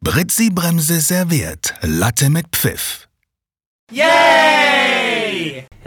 Britzi Bremse serviert Latte mit Pfiff. Yay!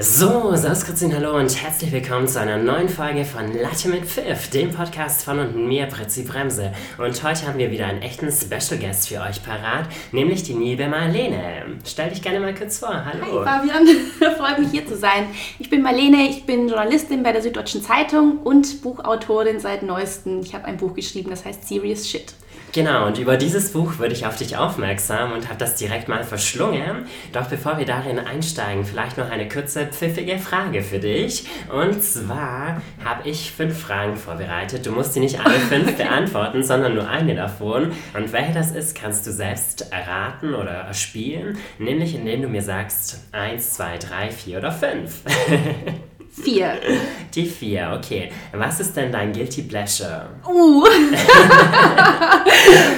So, Sauskritzin, hallo und herzlich willkommen zu einer neuen Folge von Latte mit Pfiff, dem Podcast von und mir, Britzi Bremse. Und heute haben wir wieder einen echten Special Guest für euch parat, nämlich die liebe Marlene. Stell dich gerne mal kurz vor, hallo. Hi Fabian, freut mich hier zu sein. Ich bin Marlene, ich bin Journalistin bei der Süddeutschen Zeitung und Buchautorin seit neuestem. Ich habe ein Buch geschrieben, das heißt Serious Shit. Genau, und über dieses Buch wurde ich auf dich aufmerksam und habe das direkt mal verschlungen. Doch bevor wir darin einsteigen, vielleicht noch eine kurze pfiffige Frage für dich. Und zwar habe ich fünf Fragen vorbereitet. Du musst sie nicht alle fünf beantworten, sondern nur eine davon. Und welche das ist, kannst du selbst erraten oder erspielen, nämlich indem du mir sagst eins, zwei, drei, vier oder fünf. Vier. Die vier, okay. Was ist denn dein Guilty Pleasure? Uh.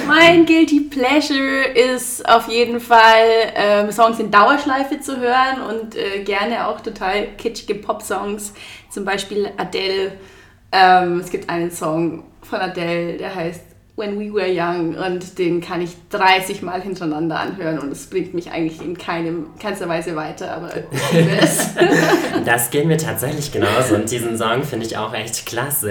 mein Guilty Pleasure ist auf jeden Fall ähm, Songs in Dauerschleife zu hören und äh, gerne auch total kitschige Pop-Songs. Zum Beispiel Adele. Ähm, es gibt einen Song von Adele, der heißt When We Were Young und den kann ich 30 Mal hintereinander anhören und es bringt mich eigentlich in keinem, keinster Weise weiter, aber das geht mir tatsächlich genauso und diesen Song finde ich auch echt klasse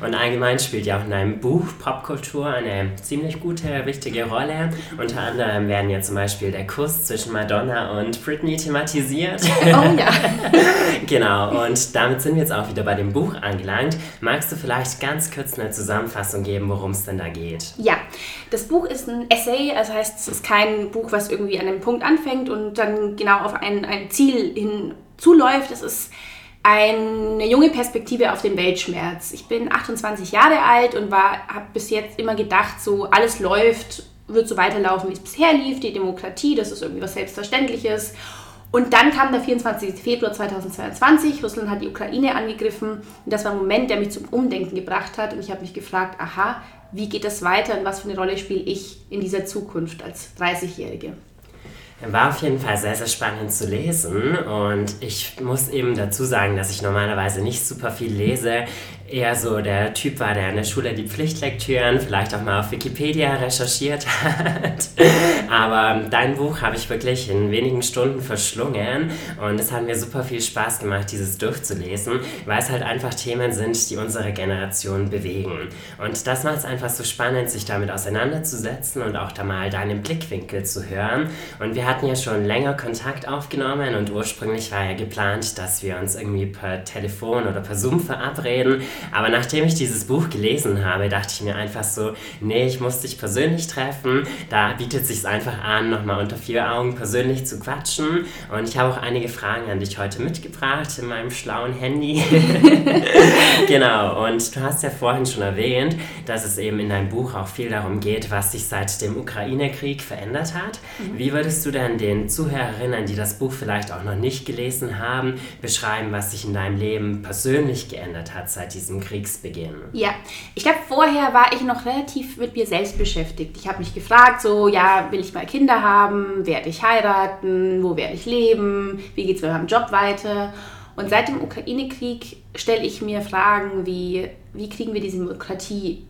und allgemein spielt ja auch in deinem Buch Popkultur eine ziemlich gute, wichtige Rolle. Unter anderem werden ja zum Beispiel der Kuss zwischen Madonna und Britney thematisiert. Oh ja. genau und damit sind wir jetzt auch wieder bei dem Buch angelangt. Magst du vielleicht ganz kurz eine Zusammenfassung geben, worum es denn da geht? Geht. Ja, das Buch ist ein Essay, das heißt, es ist kein Buch, was irgendwie an einem Punkt anfängt und dann genau auf ein, ein Ziel hin zuläuft. Es ist eine junge Perspektive auf den Weltschmerz. Ich bin 28 Jahre alt und habe bis jetzt immer gedacht, so alles läuft, wird so weiterlaufen, wie es bisher lief. Die Demokratie, das ist irgendwie was Selbstverständliches. Und dann kam der 24. Februar 2022. Russland hat die Ukraine angegriffen. Und das war ein Moment, der mich zum Umdenken gebracht hat. Und ich habe mich gefragt, aha, wie geht es weiter und was für eine Rolle spiele ich in dieser Zukunft als 30-Jährige? War auf jeden Fall sehr, sehr spannend zu lesen und ich muss eben dazu sagen, dass ich normalerweise nicht super viel lese eher so der Typ war, der in der Schule die Pflichtlektüren vielleicht auch mal auf Wikipedia recherchiert hat. Aber dein Buch habe ich wirklich in wenigen Stunden verschlungen und es hat mir super viel Spaß gemacht, dieses durchzulesen, weil es halt einfach Themen sind, die unsere Generation bewegen. Und das macht es einfach so spannend, sich damit auseinanderzusetzen und auch da mal deinen Blickwinkel zu hören. Und wir hatten ja schon länger Kontakt aufgenommen und ursprünglich war ja geplant, dass wir uns irgendwie per Telefon oder per Zoom verabreden. Aber nachdem ich dieses Buch gelesen habe, dachte ich mir einfach so, nee, ich muss dich persönlich treffen. Da bietet es sich einfach an, nochmal unter vier Augen persönlich zu quatschen. Und ich habe auch einige Fragen an dich heute mitgebracht in meinem schlauen Handy. genau, und du hast ja vorhin schon erwähnt, dass es eben in deinem Buch auch viel darum geht, was sich seit dem Ukraine-Krieg verändert hat. Mhm. Wie würdest du denn den Zuhörerinnen, die das Buch vielleicht auch noch nicht gelesen haben, beschreiben, was sich in deinem Leben persönlich geändert hat seit diesem Kriegsbeginn? Ja, ich glaube, vorher war ich noch relativ mit mir selbst beschäftigt. Ich habe mich gefragt, so, ja, will ich mal Kinder haben? Werde ich heiraten? Wo werde ich leben? Wie geht es mit meinem Job weiter? Und seit dem Ukraine-Krieg stelle ich mir Fragen wie, wie kriegen wir diese Demokratie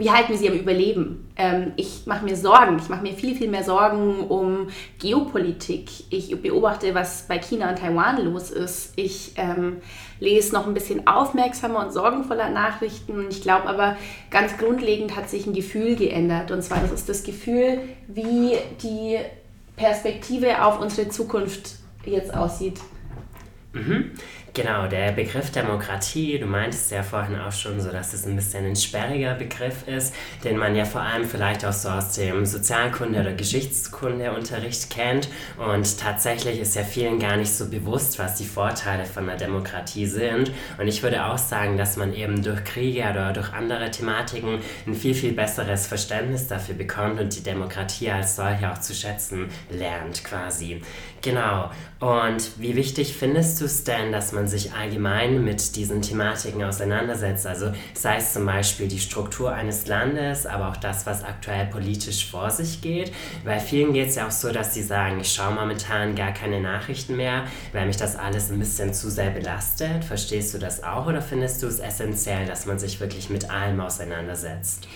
wie halten wir sie am Überleben? Ähm, ich mache mir Sorgen, ich mache mir viel, viel mehr Sorgen um Geopolitik. Ich beobachte, was bei China und Taiwan los ist. Ich ähm, lese noch ein bisschen aufmerksamer und sorgenvoller Nachrichten. Ich glaube aber, ganz grundlegend hat sich ein Gefühl geändert. Und zwar, das ist das Gefühl, wie die Perspektive auf unsere Zukunft jetzt aussieht. Mhm. Genau, der Begriff Demokratie, du meintest ja vorhin auch schon so, dass es ein bisschen ein sperriger Begriff ist, den man ja vor allem vielleicht auch so aus dem Sozialkunde- oder Geschichtskundeunterricht kennt. Und tatsächlich ist ja vielen gar nicht so bewusst, was die Vorteile von der Demokratie sind. Und ich würde auch sagen, dass man eben durch Kriege oder durch andere Thematiken ein viel, viel besseres Verständnis dafür bekommt und die Demokratie als solche auch zu schätzen lernt quasi. Genau. Und wie wichtig findest du es denn, dass man sich allgemein mit diesen Thematiken auseinandersetzt. Also sei es zum Beispiel die Struktur eines Landes, aber auch das, was aktuell politisch vor sich geht. Bei vielen geht es ja auch so, dass sie sagen, ich schaue momentan gar keine Nachrichten mehr, weil mich das alles ein bisschen zu sehr belastet. Verstehst du das auch oder findest du es essentiell, dass man sich wirklich mit allem auseinandersetzt?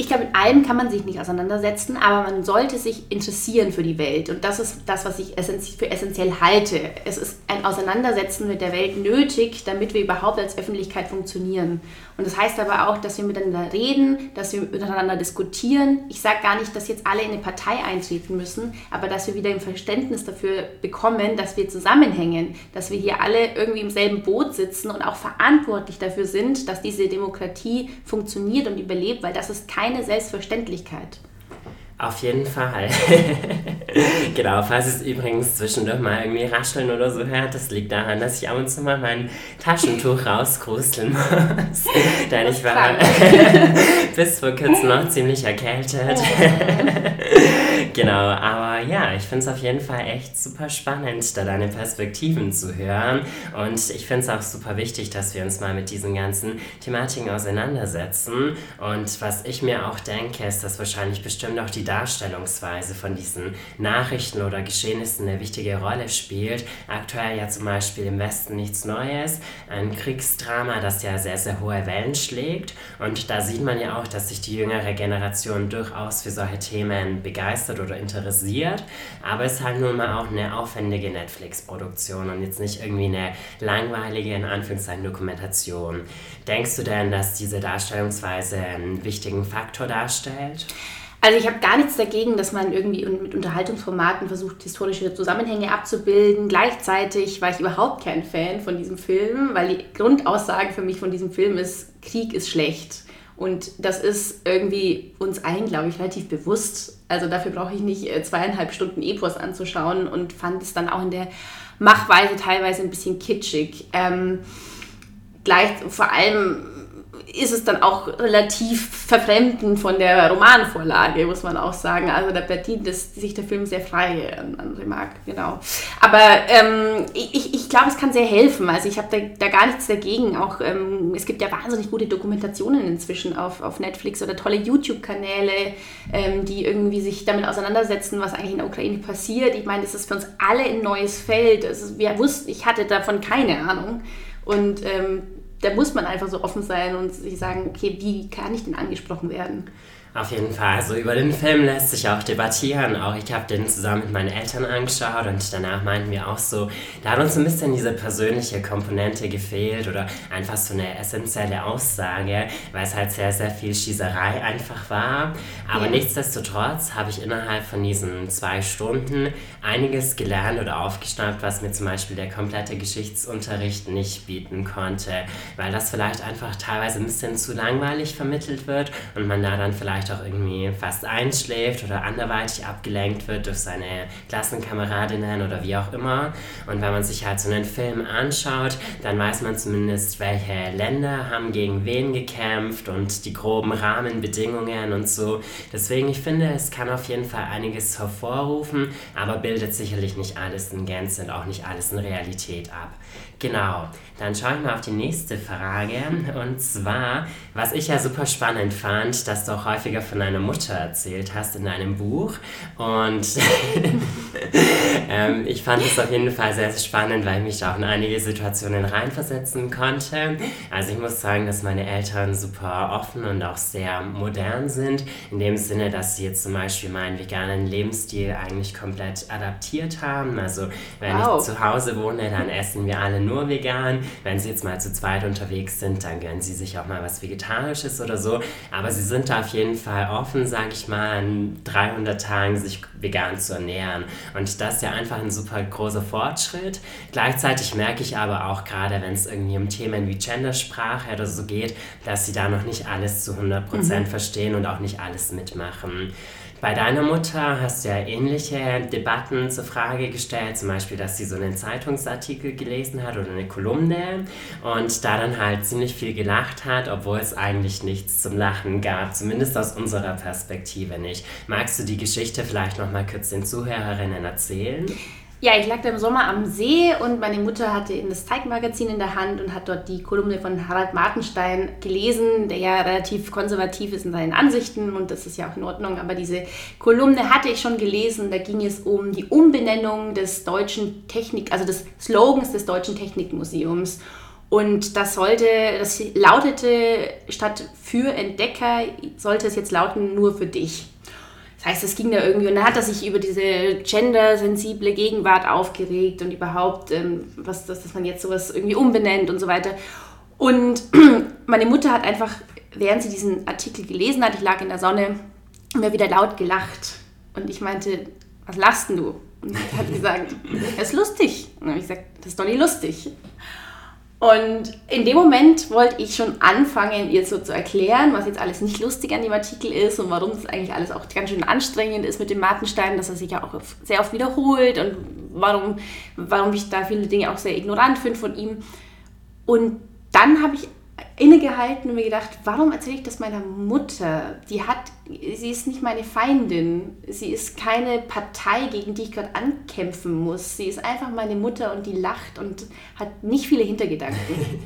Ich glaube, mit allem kann man sich nicht auseinandersetzen, aber man sollte sich interessieren für die Welt. Und das ist das, was ich für essentiell halte. Es ist ein Auseinandersetzen mit der Welt nötig, damit wir überhaupt als Öffentlichkeit funktionieren. Und das heißt aber auch, dass wir miteinander reden, dass wir miteinander diskutieren. Ich sage gar nicht, dass jetzt alle in eine Partei eintreten müssen, aber dass wir wieder ein Verständnis dafür bekommen, dass wir zusammenhängen, dass wir hier alle irgendwie im selben Boot sitzen und auch verantwortlich dafür sind, dass diese Demokratie funktioniert und überlebt, weil das ist keine Selbstverständlichkeit. Auf jeden Fall. genau, falls es übrigens zwischendurch mal irgendwie rascheln oder so hört, das liegt daran, dass ich ab und zu mal mein Taschentuch rauskrusteln muss. Denn ich war bis vor kurzem noch ziemlich erkältet. Genau, aber ja, ich finde es auf jeden Fall echt super spannend, da deine Perspektiven zu hören. Und ich finde es auch super wichtig, dass wir uns mal mit diesen ganzen Thematiken auseinandersetzen. Und was ich mir auch denke, ist, dass wahrscheinlich bestimmt auch die Darstellungsweise von diesen Nachrichten oder Geschehnissen eine wichtige Rolle spielt. Aktuell ja zum Beispiel im Westen nichts Neues, ein Kriegsdrama, das ja sehr, sehr hohe Wellen schlägt. Und da sieht man ja auch, dass sich die jüngere Generation durchaus für solche Themen begeistert oder interessiert. Aber es ist halt nun mal auch eine aufwendige Netflix-Produktion und jetzt nicht irgendwie eine langweilige, in Anführungszeichen, Dokumentation. Denkst du denn, dass diese Darstellungsweise einen wichtigen Faktor darstellt? Also ich habe gar nichts dagegen, dass man irgendwie mit Unterhaltungsformaten versucht, historische Zusammenhänge abzubilden. Gleichzeitig war ich überhaupt kein Fan von diesem Film, weil die Grundaussage für mich von diesem Film ist, Krieg ist schlecht. Und das ist irgendwie uns allen, glaube ich, relativ bewusst. Also dafür brauche ich nicht äh, zweieinhalb Stunden Epos anzuschauen und fand es dann auch in der Machweise teilweise ein bisschen kitschig. Ähm, gleich, vor allem ist es dann auch relativ verfremden von der Romanvorlage, muss man auch sagen. Also da bedient sich der Film sehr frei an, an Remarque, genau. Aber ähm, ich, ich glaube, es kann sehr helfen. Also ich habe da, da gar nichts dagegen. Auch ähm, es gibt ja wahnsinnig gute Dokumentationen inzwischen auf, auf Netflix oder tolle YouTube-Kanäle, ähm, die irgendwie sich damit auseinandersetzen, was eigentlich in der Ukraine passiert. Ich meine, das ist für uns alle ein neues Feld. Also wir wussten, ich hatte davon keine Ahnung. Und ähm, da muss man einfach so offen sein und sich sagen, okay, wie kann ich denn angesprochen werden? Auf jeden Fall. Also über den Film lässt sich auch debattieren. Auch ich habe den zusammen mit meinen Eltern angeschaut und danach meinten wir auch so, da hat uns ein bisschen diese persönliche Komponente gefehlt oder einfach so eine essentielle Aussage, weil es halt sehr, sehr viel Schießerei einfach war. Aber ja. nichtsdestotrotz habe ich innerhalb von diesen zwei Stunden einiges gelernt oder aufgeschnappt, was mir zum Beispiel der komplette Geschichtsunterricht nicht bieten konnte, weil das vielleicht einfach teilweise ein bisschen zu langweilig vermittelt wird und man da dann vielleicht vielleicht auch irgendwie fast einschläft oder anderweitig abgelenkt wird durch seine Klassenkameradinnen oder wie auch immer. Und wenn man sich halt so einen Film anschaut, dann weiß man zumindest, welche Länder haben gegen wen gekämpft und die groben Rahmenbedingungen und so. Deswegen, ich finde, es kann auf jeden Fall einiges hervorrufen, aber bildet sicherlich nicht alles in Gänze und auch nicht alles in Realität ab. Genau, dann schaue ich mal auf die nächste Frage. Und zwar, was ich ja super spannend fand, dass du auch häufiger von deiner Mutter erzählt hast in deinem Buch. Und ähm, ich fand es auf jeden Fall sehr, sehr spannend, weil ich mich da auch in einige Situationen reinversetzen konnte. Also ich muss sagen, dass meine Eltern super offen und auch sehr modern sind. In dem Sinne, dass sie jetzt zum Beispiel meinen veganen Lebensstil eigentlich komplett adaptiert haben. Also wenn wow. ich zu Hause wohne, dann essen wir alle nur vegan. Wenn sie jetzt mal zu zweit unterwegs sind, dann gönnen sie sich auch mal was Vegetarisches oder so. Aber sie sind da auf jeden Fall offen, sage ich mal, an 300 Tagen sich vegan zu ernähren. Und das ist ja einfach ein super großer Fortschritt. Gleichzeitig merke ich aber auch gerade, wenn es irgendwie um Themen wie Gendersprache oder so geht, dass sie da noch nicht alles zu 100% mhm. verstehen und auch nicht alles mitmachen. Bei deiner Mutter hast du ja ähnliche Debatten zur Frage gestellt, zum Beispiel, dass sie so einen Zeitungsartikel gelesen hat oder eine Kolumne und da dann halt ziemlich viel gelacht hat, obwohl es eigentlich nichts zum Lachen gab, zumindest aus unserer Perspektive nicht. Magst du die Geschichte vielleicht noch mal kurz den Zuhörerinnen erzählen? Ja, ich lag da im Sommer am See und meine Mutter hatte in das Zeitmagazin in der Hand und hat dort die Kolumne von Harald Martenstein gelesen, der ja relativ konservativ ist in seinen Ansichten und das ist ja auch in Ordnung. Aber diese Kolumne hatte ich schon gelesen. Da ging es um die Umbenennung des deutschen Technik, also des Slogans des Deutschen Technikmuseums. Und das sollte, das lautete statt für Entdecker, sollte es jetzt lauten nur für dich. Das heißt, es ging da irgendwie, und dann hat er sich über diese gendersensible Gegenwart aufgeregt und überhaupt, ähm, was, dass, dass man jetzt sowas irgendwie umbenennt und so weiter. Und meine Mutter hat einfach, während sie diesen Artikel gelesen hat, ich lag in der Sonne, mir wieder laut gelacht. Und ich meinte, was lachst denn du? Und sie hat gesagt, das ist lustig. Und dann habe ich gesagt, das ist doch nicht lustig. Und in dem Moment wollte ich schon anfangen, ihr so zu erklären, was jetzt alles nicht lustig an dem Artikel ist und warum es eigentlich alles auch ganz schön anstrengend ist mit dem Martenstein, dass er sich ja auch sehr oft wiederholt und warum, warum ich da viele Dinge auch sehr ignorant finde von ihm. Und dann habe ich innegehalten und mir gedacht, warum erzähle ich das meiner Mutter? Die hat, sie ist nicht meine Feindin. Sie ist keine Partei, gegen die ich gerade ankämpfen muss. Sie ist einfach meine Mutter und die lacht und hat nicht viele Hintergedanken.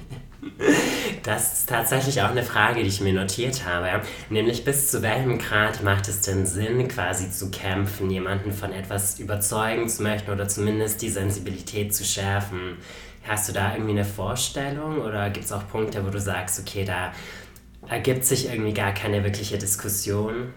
Das ist tatsächlich auch eine Frage, die ich mir notiert habe. Nämlich bis zu welchem Grad macht es denn Sinn, quasi zu kämpfen, jemanden von etwas überzeugen zu möchten oder zumindest die Sensibilität zu schärfen? Hast du da irgendwie eine Vorstellung oder gibt es auch Punkte, wo du sagst, okay, da ergibt sich irgendwie gar keine wirkliche Diskussion?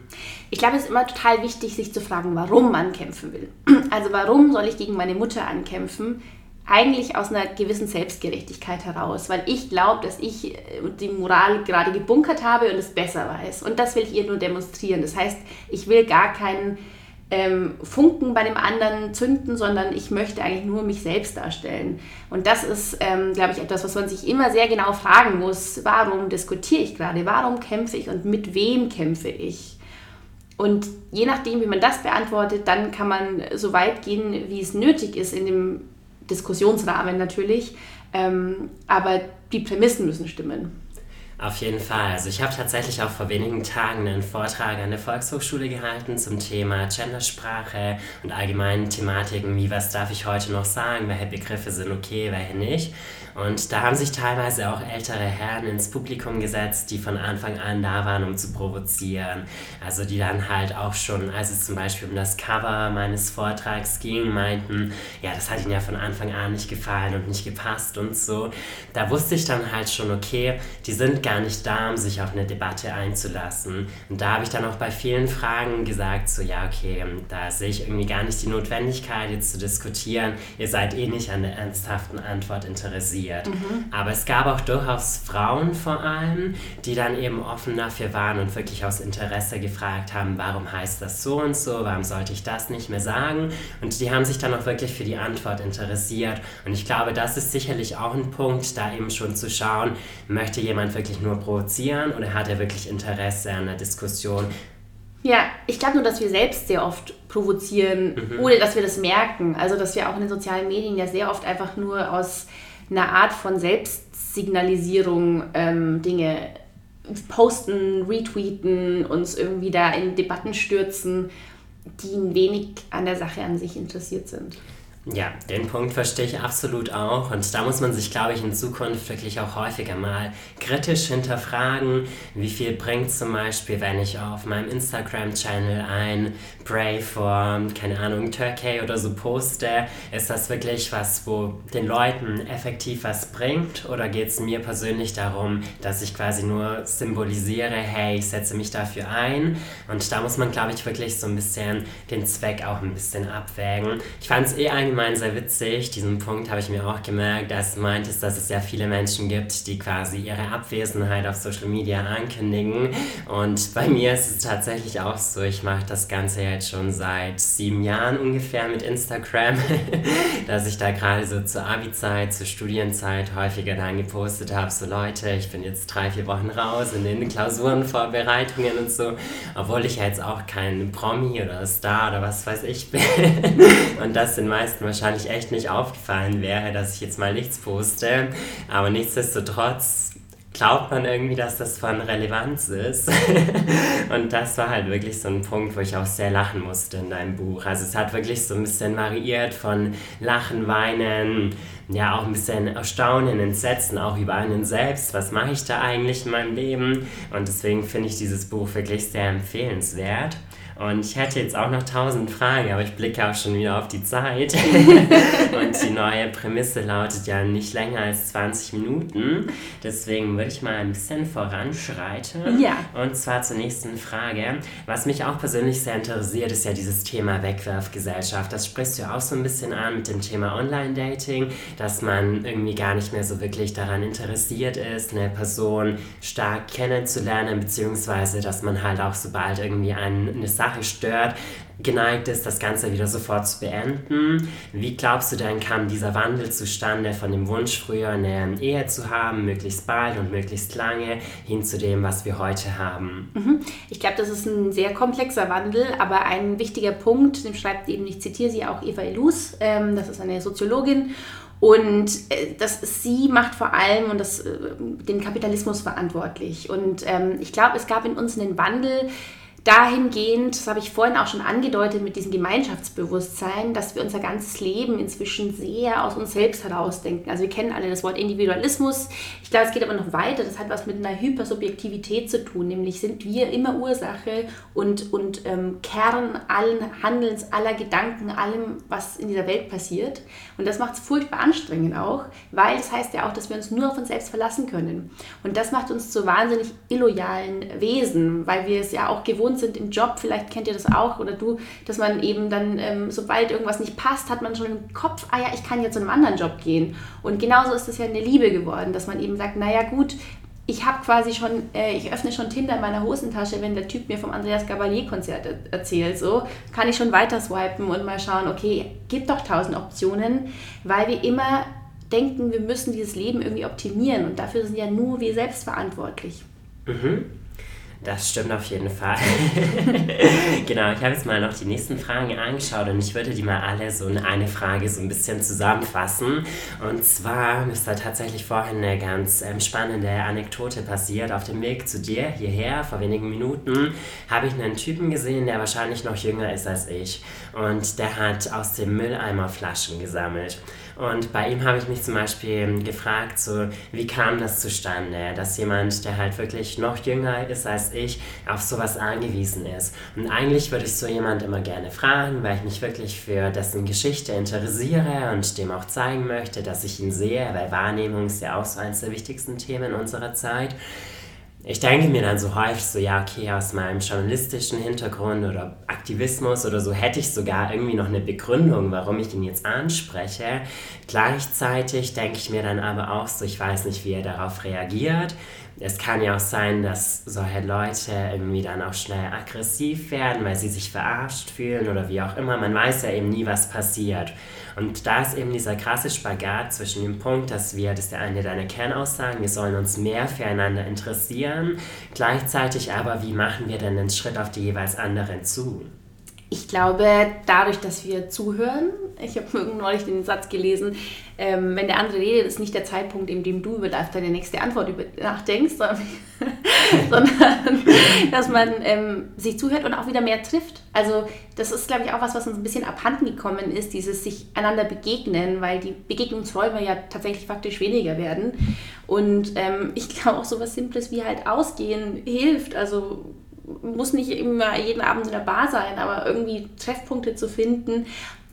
Ich glaube, es ist immer total wichtig, sich zu fragen, warum man kämpfen will. Also warum soll ich gegen meine Mutter ankämpfen? Eigentlich aus einer gewissen Selbstgerechtigkeit heraus, weil ich glaube, dass ich äh, die Moral gerade gebunkert habe und es besser weiß. Und das will ich ihr nur demonstrieren. Das heißt, ich will gar keinen ähm, Funken bei dem anderen zünden, sondern ich möchte eigentlich nur mich selbst darstellen. Und das ist, ähm, glaube ich, etwas, was man sich immer sehr genau fragen muss. Warum diskutiere ich gerade? Warum kämpfe ich und mit wem kämpfe ich? Und je nachdem, wie man das beantwortet, dann kann man so weit gehen, wie es nötig ist, in dem Diskussionsrahmen natürlich. Ähm, aber die Prämissen müssen stimmen. Auf jeden Fall. Also ich habe tatsächlich auch vor wenigen Tagen einen Vortrag an der Volkshochschule gehalten zum Thema Gendersprache und allgemeinen Thematiken wie was darf ich heute noch sagen, welche Begriffe sind okay, welche nicht. Und da haben sich teilweise auch ältere Herren ins Publikum gesetzt, die von Anfang an da waren, um zu provozieren. Also die dann halt auch schon, als es zum Beispiel um das Cover meines Vortrags ging, meinten, ja, das hat ihnen ja von Anfang an nicht gefallen und nicht gepasst und so. Da wusste ich dann halt schon, okay, die sind gar nicht da, um sich auf eine Debatte einzulassen. Und da habe ich dann auch bei vielen Fragen gesagt, so ja, okay, da sehe ich irgendwie gar nicht die Notwendigkeit, jetzt zu diskutieren. Ihr seid eh nicht an der ernsthaften Antwort interessiert. Mhm. Aber es gab auch durchaus Frauen vor allem, die dann eben offen dafür waren und wirklich aus Interesse gefragt haben, warum heißt das so und so, warum sollte ich das nicht mehr sagen? Und die haben sich dann auch wirklich für die Antwort interessiert. Und ich glaube, das ist sicherlich auch ein Punkt, da eben schon zu schauen, möchte jemand wirklich nur provozieren oder hat er wirklich Interesse an der Diskussion? Ja, ich glaube nur, dass wir selbst sehr oft provozieren, mhm. ohne dass wir das merken. Also, dass wir auch in den sozialen Medien ja sehr oft einfach nur aus eine Art von Selbstsignalisierung ähm, Dinge posten, retweeten, uns irgendwie da in Debatten stürzen, die wenig an der Sache an sich interessiert sind. Ja, den Punkt verstehe ich absolut auch. Und da muss man sich, glaube ich, in Zukunft wirklich auch häufiger mal kritisch hinterfragen, wie viel bringt zum Beispiel, wenn ich auf meinem Instagram-Channel ein Pray for, keine Ahnung, Turkey oder so poste. Ist das wirklich was, wo den Leuten effektiv was bringt? Oder geht es mir persönlich darum, dass ich quasi nur symbolisiere, hey, ich setze mich dafür ein? Und da muss man, glaube ich, wirklich so ein bisschen den Zweck auch ein bisschen abwägen. Ich fand es eh eigentlich allgemein sehr witzig. Diesen Punkt habe ich mir auch gemerkt, dass du meintest, dass es sehr viele Menschen gibt, die quasi ihre Abwesenheit auf Social Media ankündigen. Und bei mir ist es tatsächlich auch so. Ich mache das Ganze jetzt schon seit sieben Jahren ungefähr mit Instagram, dass ich da gerade so zur Abi-Zeit, zur Studienzeit häufiger dann gepostet habe, so Leute, ich bin jetzt drei, vier Wochen raus in den Klausurenvorbereitungen und so, obwohl ich jetzt auch kein Promi oder Star oder was weiß ich bin. Und das sind meisten wahrscheinlich echt nicht aufgefallen wäre, dass ich jetzt mal nichts poste. Aber nichtsdestotrotz glaubt man irgendwie, dass das von Relevanz ist. und das war halt wirklich so ein Punkt, wo ich auch sehr lachen musste in deinem Buch. Also es hat wirklich so ein bisschen variiert von Lachen, Weinen, ja auch ein bisschen Erstaunen, Entsetzen, auch über einen selbst. Was mache ich da eigentlich in meinem Leben? Und deswegen finde ich dieses Buch wirklich sehr empfehlenswert. Und ich hätte jetzt auch noch tausend Fragen, aber ich blicke auch schon wieder auf die Zeit. und die neue Prämisse lautet ja nicht länger als 20 Minuten. Deswegen würde ich mal ein bisschen voranschreiten. Ja. Und zwar zur nächsten Frage. Was mich auch persönlich sehr interessiert, ist ja dieses Thema Wegwerfgesellschaft. Das sprichst du auch so ein bisschen an mit dem Thema Online-Dating, dass man irgendwie gar nicht mehr so wirklich daran interessiert ist, eine Person stark kennenzulernen, beziehungsweise dass man halt auch sobald irgendwie eine Sache Sache stört, geneigt ist, das Ganze wieder sofort zu beenden. Wie glaubst du denn, kam dieser Wandel zustande von dem Wunsch, früher eine Ehe zu haben, möglichst bald und möglichst lange, hin zu dem, was wir heute haben? Mhm. Ich glaube, das ist ein sehr komplexer Wandel, aber ein wichtiger Punkt, dem schreibt eben, ich zitiere sie auch Eva Elus, ähm, das ist eine Soziologin, und äh, das, sie macht vor allem und das, äh, den Kapitalismus verantwortlich. Und ähm, ich glaube, es gab in uns einen Wandel, dahingehend, das habe ich vorhin auch schon angedeutet mit diesem Gemeinschaftsbewusstsein, dass wir unser ganzes Leben inzwischen sehr aus uns selbst herausdenken. Also wir kennen alle das Wort Individualismus. Ich glaube, es geht aber noch weiter. Das hat was mit einer Hypersubjektivität zu tun. Nämlich sind wir immer Ursache und, und ähm, Kern allen Handelns, aller Gedanken, allem, was in dieser Welt passiert. Und das macht es furchtbar anstrengend auch, weil das heißt ja auch, dass wir uns nur auf uns selbst verlassen können. Und das macht uns zu wahnsinnig illoyalen Wesen, weil wir es ja auch gewohnt gewohnt sind im Job, vielleicht kennt ihr das auch oder du, dass man eben dann, ähm, sobald irgendwas nicht passt, hat man schon im Kopf, ah ja, ich kann jetzt zu einem anderen Job gehen. Und genauso ist es ja in der Liebe geworden, dass man eben sagt, naja gut, ich habe quasi schon, äh, ich öffne schon Tinder in meiner Hosentasche, wenn der Typ mir vom Andreas Gabalier-Konzert erzählt. So kann ich schon weiter swipen und mal schauen, okay, gibt doch tausend Optionen, weil wir immer denken, wir müssen dieses Leben irgendwie optimieren und dafür sind ja nur wir selbst verantwortlich. Mhm. Das stimmt auf jeden Fall. genau, ich habe jetzt mal noch die nächsten Fragen angeschaut und ich würde die mal alle so in eine Frage so ein bisschen zusammenfassen. Und zwar ist da tatsächlich vorhin eine ganz ähm, spannende Anekdote passiert. Auf dem Weg zu dir hierher, vor wenigen Minuten, habe ich einen Typen gesehen, der wahrscheinlich noch jünger ist als ich. Und der hat aus dem Mülleimer Flaschen gesammelt. Und bei ihm habe ich mich zum Beispiel gefragt, so, wie kam das zustande, dass jemand, der halt wirklich noch jünger ist als ich, auf sowas angewiesen ist. Und eigentlich würde ich so jemand immer gerne fragen, weil ich mich wirklich für dessen Geschichte interessiere und dem auch zeigen möchte, dass ich ihn sehe, weil Wahrnehmung ist ja auch so eines der wichtigsten Themen unserer Zeit ich denke mir dann so häufig so, ja, okay, aus meinem journalistischen Hintergrund oder Aktivismus oder so hätte ich sogar irgendwie noch eine Begründung, warum ich ihn jetzt anspreche. Gleichzeitig denke ich mir dann aber auch so, ich weiß nicht, wie er darauf reagiert. Es kann ja auch sein, dass solche Leute irgendwie dann auch schnell aggressiv werden, weil sie sich verarscht fühlen oder wie auch immer. Man weiß ja eben nie, was passiert. Und da ist eben dieser krasse Spagat zwischen dem Punkt, dass wir, das ist ja eine deiner Kernaussagen, wir sollen uns mehr füreinander interessieren, gleichzeitig aber, wie machen wir denn den Schritt auf die jeweils anderen zu? Ich glaube, dadurch, dass wir zuhören, ich habe neulich den Satz gelesen, ähm, wenn der andere redet, ist nicht der Zeitpunkt, in dem du über deine nächste Antwort nachdenkst, sondern, sondern dass man ähm, sich zuhört und auch wieder mehr trifft. Also das ist, glaube ich, auch was, was uns ein bisschen abhanden gekommen ist, dieses sich einander begegnen, weil die Begegnungsräume ja tatsächlich faktisch weniger werden. Und ähm, ich glaube auch so was Simples wie halt Ausgehen hilft. Also muss nicht immer jeden Abend in der Bar sein, aber irgendwie Treffpunkte zu finden,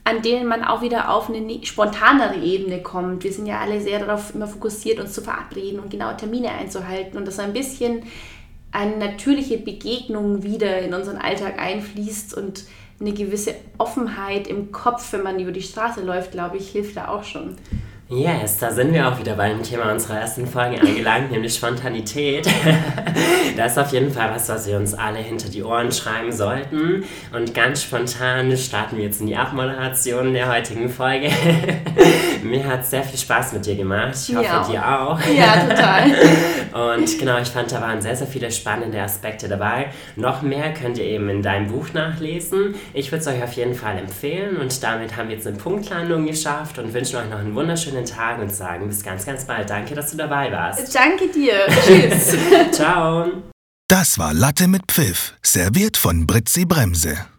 an denen man auch wieder auf eine ne-, spontanere Ebene kommt. Wir sind ja alle sehr darauf immer fokussiert, uns zu verabreden und genaue Termine einzuhalten und dass ein bisschen eine natürliche Begegnung wieder in unseren Alltag einfließt und eine gewisse Offenheit im Kopf, wenn man über die Straße läuft, glaube ich, hilft da auch schon. Yes, da sind wir auch wieder beim Thema unserer ersten Folge angelangt, nämlich Spontanität. das ist auf jeden Fall was, was wir uns alle hinter die Ohren schreiben sollten. Und ganz spontan starten wir jetzt in die Abmoderation der heutigen Folge. Mir hat sehr viel Spaß mit dir gemacht. Ich hoffe, Ja. dir auch. Ja, total. Und genau, ich fand, da waren sehr, sehr viele spannende Aspekte dabei. Noch mehr könnt ihr eben in deinem Buch nachlesen. Ich würde es euch auf jeden Fall empfehlen. Und damit haben wir jetzt eine Punktlandung geschafft und wünschen euch noch einen wunderschönen Tag und sagen bis ganz, ganz bald. Danke, dass du dabei warst. Danke dir. Tschüss. Ciao. Das war Latte mit Pfiff, serviert von Britzi Bremse.